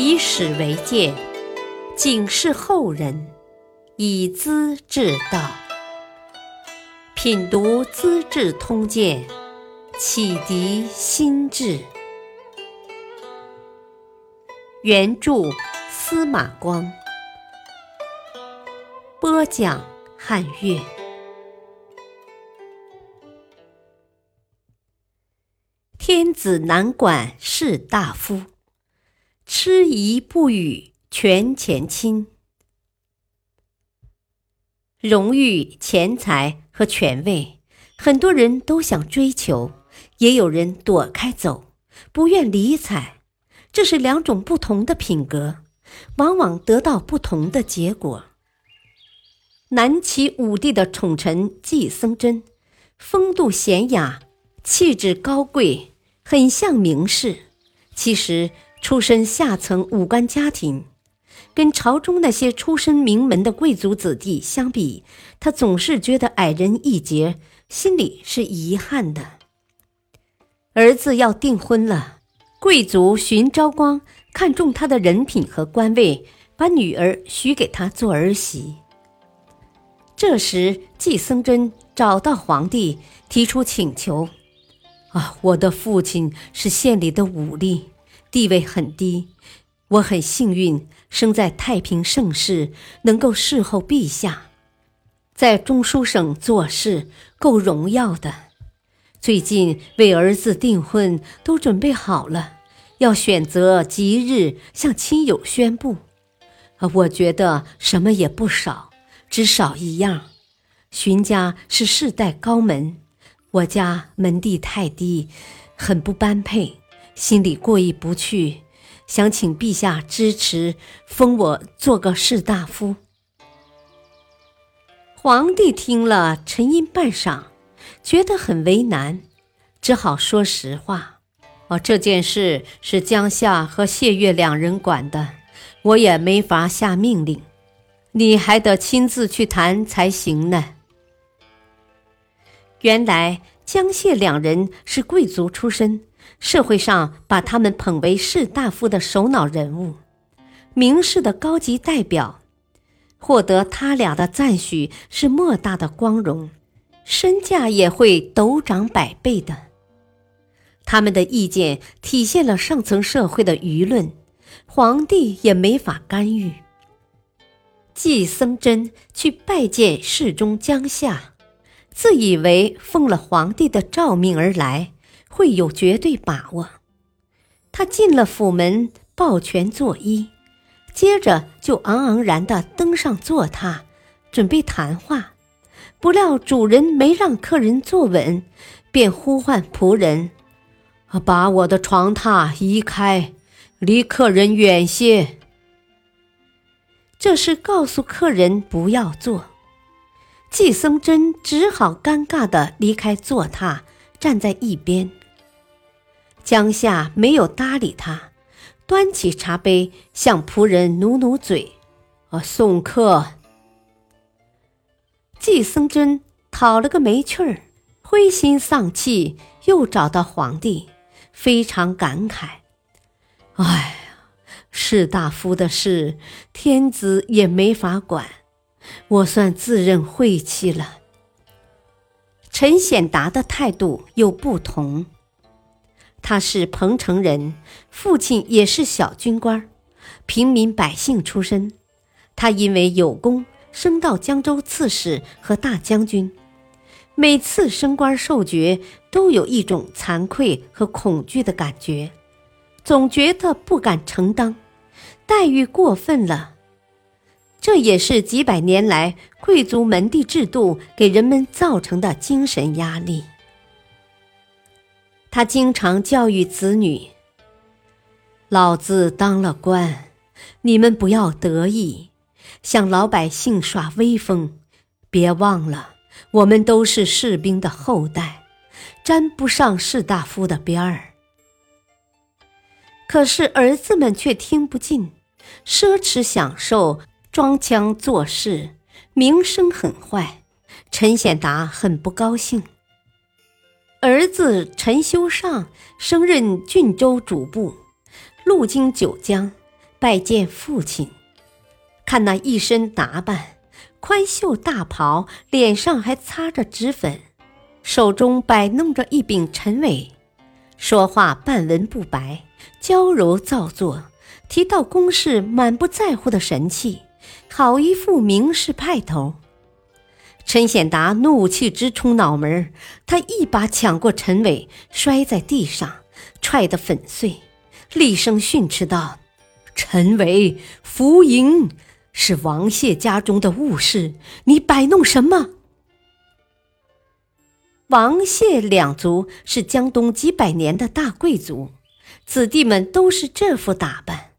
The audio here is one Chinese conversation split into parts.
以史为鉴，警示后人，以资治道。品读《资治通鉴》，启迪心智。原著司马光，播讲汉乐。天子难管士大夫，痴疑不语权钱亲。荣誉、钱财和权位，很多人都想追求，也有人躲开走，不愿理睬。这是两种不同的品格，往往得到不同的结果。南齐武帝的宠臣季僧真，风度娴雅，气质高贵。很像名士，其实出身下层武官家庭，跟朝中那些出身名门的贵族子弟相比，他总是觉得矮人一截，心里是遗憾的。儿子要订婚了，贵族荀昭光看中他的人品和官位，把女儿许给他做儿媳。这时，季僧真找到皇帝，提出请求。啊，我的父亲是县里的武吏，地位很低。我很幸运，生在太平盛世，能够侍候陛下，在中书省做事够荣耀的。最近为儿子订婚都准备好了，要选择吉日向亲友宣布。啊，我觉得什么也不少，只少一样，荀家是世代高门。我家门第太低，很不般配，心里过意不去，想请陛下支持，封我做个士大夫。皇帝听了，沉吟半晌，觉得很为难，只好说实话：“哦，这件事是江夏和谢月两人管的，我也没法下命令，你还得亲自去谈才行呢。”原来江谢两人是贵族出身，社会上把他们捧为士大夫的首脑人物，名士的高级代表，获得他俩的赞许是莫大的光荣，身价也会陡涨百倍的。他们的意见体现了上层社会的舆论，皇帝也没法干预。季僧真去拜见侍中江夏。自以为奉了皇帝的诏命而来，会有绝对把握。他进了府门，抱拳作揖，接着就昂昂然地登上坐榻，准备谈话。不料主人没让客人坐稳，便呼唤仆人：“把我的床榻移开，离客人远些。”这是告诉客人不要坐。季僧真只好尴尬地离开坐榻，站在一边。江夏没有搭理他，端起茶杯向仆人努努嘴：“啊，送客。”季僧真讨了个没趣儿，灰心丧气，又找到皇帝，非常感慨：“哎呀，士大夫的事，天子也没法管。”我算自认晦气了。陈显达的态度又不同，他是彭城人，父亲也是小军官，平民百姓出身。他因为有功，升到江州刺史和大将军。每次升官受爵，都有一种惭愧和恐惧的感觉，总觉得不敢承当，待遇过分了。这也是几百年来贵族门第制度给人们造成的精神压力。他经常教育子女：“老子当了官，你们不要得意，向老百姓耍威风。别忘了，我们都是士兵的后代，沾不上士大夫的边儿。”可是儿子们却听不进，奢侈享受。装腔作势，名声很坏。陈显达很不高兴。儿子陈修尚升任郡州主簿，路经九江，拜见父亲。看那一身打扮，宽袖大袍，脸上还擦着脂粉，手中摆弄着一柄陈尾，说话半文不白，娇柔造作，提到公事满不在乎的神气，好一副名士派头。陈显达怒气直冲脑门他一把抢过陈伟，摔在地上，踹得粉碎，厉声训斥道：“陈伟，福营是王谢家中的务事，你摆弄什么？”王谢两族是江东几百年的大贵族，子弟们都是这副打扮。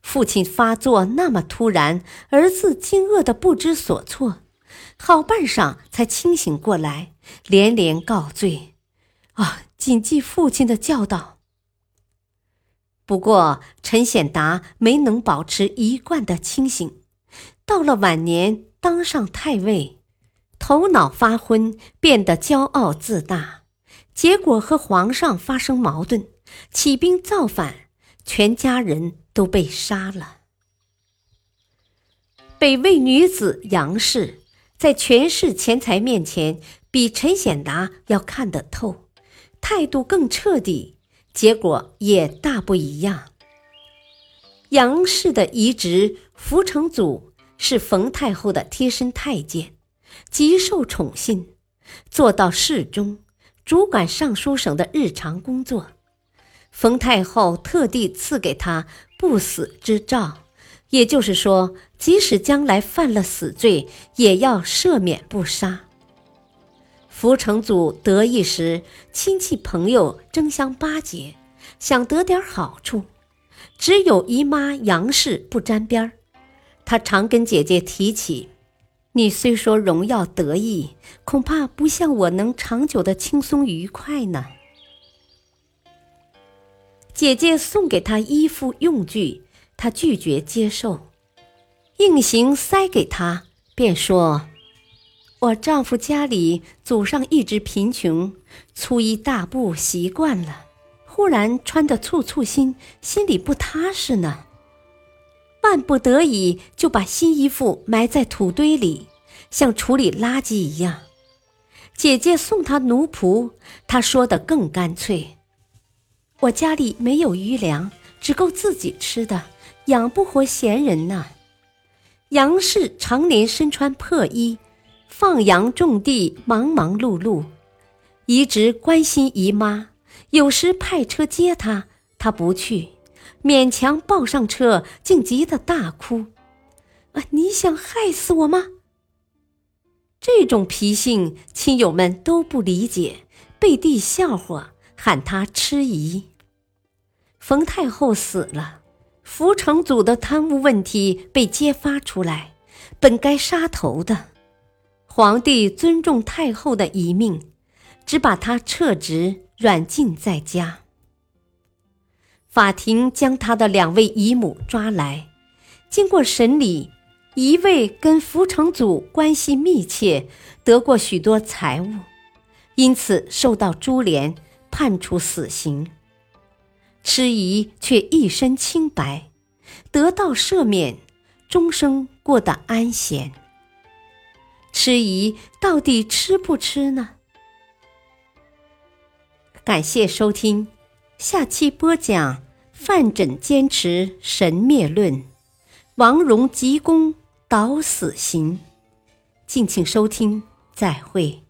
父亲发作那么突然，儿子惊愕的不知所措。好半晌才清醒过来，连连告罪：“啊，谨记父亲的教导。”不过陈显达没能保持一贯的清醒，到了晚年当上太尉，头脑发昏，变得骄傲自大，结果和皇上发生矛盾，起兵造反，全家人都被杀了。北魏女子杨氏。在权势钱财面前，比陈显达要看得透，态度更彻底，结果也大不一样。杨氏的遗侄福成祖是冯太后的贴身太监，极受宠信，做到侍中，主管尚书省的日常工作。冯太后特地赐给他不死之诏。也就是说，即使将来犯了死罪，也要赦免不杀。福成祖得意时，亲戚朋友争相巴结，想得点好处，只有姨妈杨氏不沾边儿。她常跟姐姐提起：“你虽说荣耀得意，恐怕不像我能长久的轻松愉快呢。”姐姐送给她衣服用具。他拒绝接受，硬行塞给他，便说：“我丈夫家里祖上一直贫穷，粗衣大布习惯了，忽然穿得簇簇新，心里不踏实呢。万不得已，就把新衣服埋在土堆里，像处理垃圾一样。姐姐送他奴仆，他说的更干脆：我家里没有余粮，只够自己吃的。”养不活闲人呐！杨氏常年身穿破衣，放羊种地，忙忙碌碌，一直关心姨妈。有时派车接她，她不去，勉强抱上车，竟急得大哭：“啊，你想害死我吗？”这种脾性，亲友们都不理解，背地笑话，喊她痴姨。冯太后死了。福成祖的贪污问题被揭发出来，本该杀头的。皇帝尊重太后的遗命，只把他撤职软禁在家。法庭将他的两位姨母抓来，经过审理，一位跟福成祖关系密切，得过许多财物，因此受到株连，判处死刑。痴疑却一身清白，得到赦免，终生过得安闲。痴疑到底吃不吃呢？感谢收听，下期播讲范缜坚持神灭论，王戎急功导死刑。敬请收听，再会。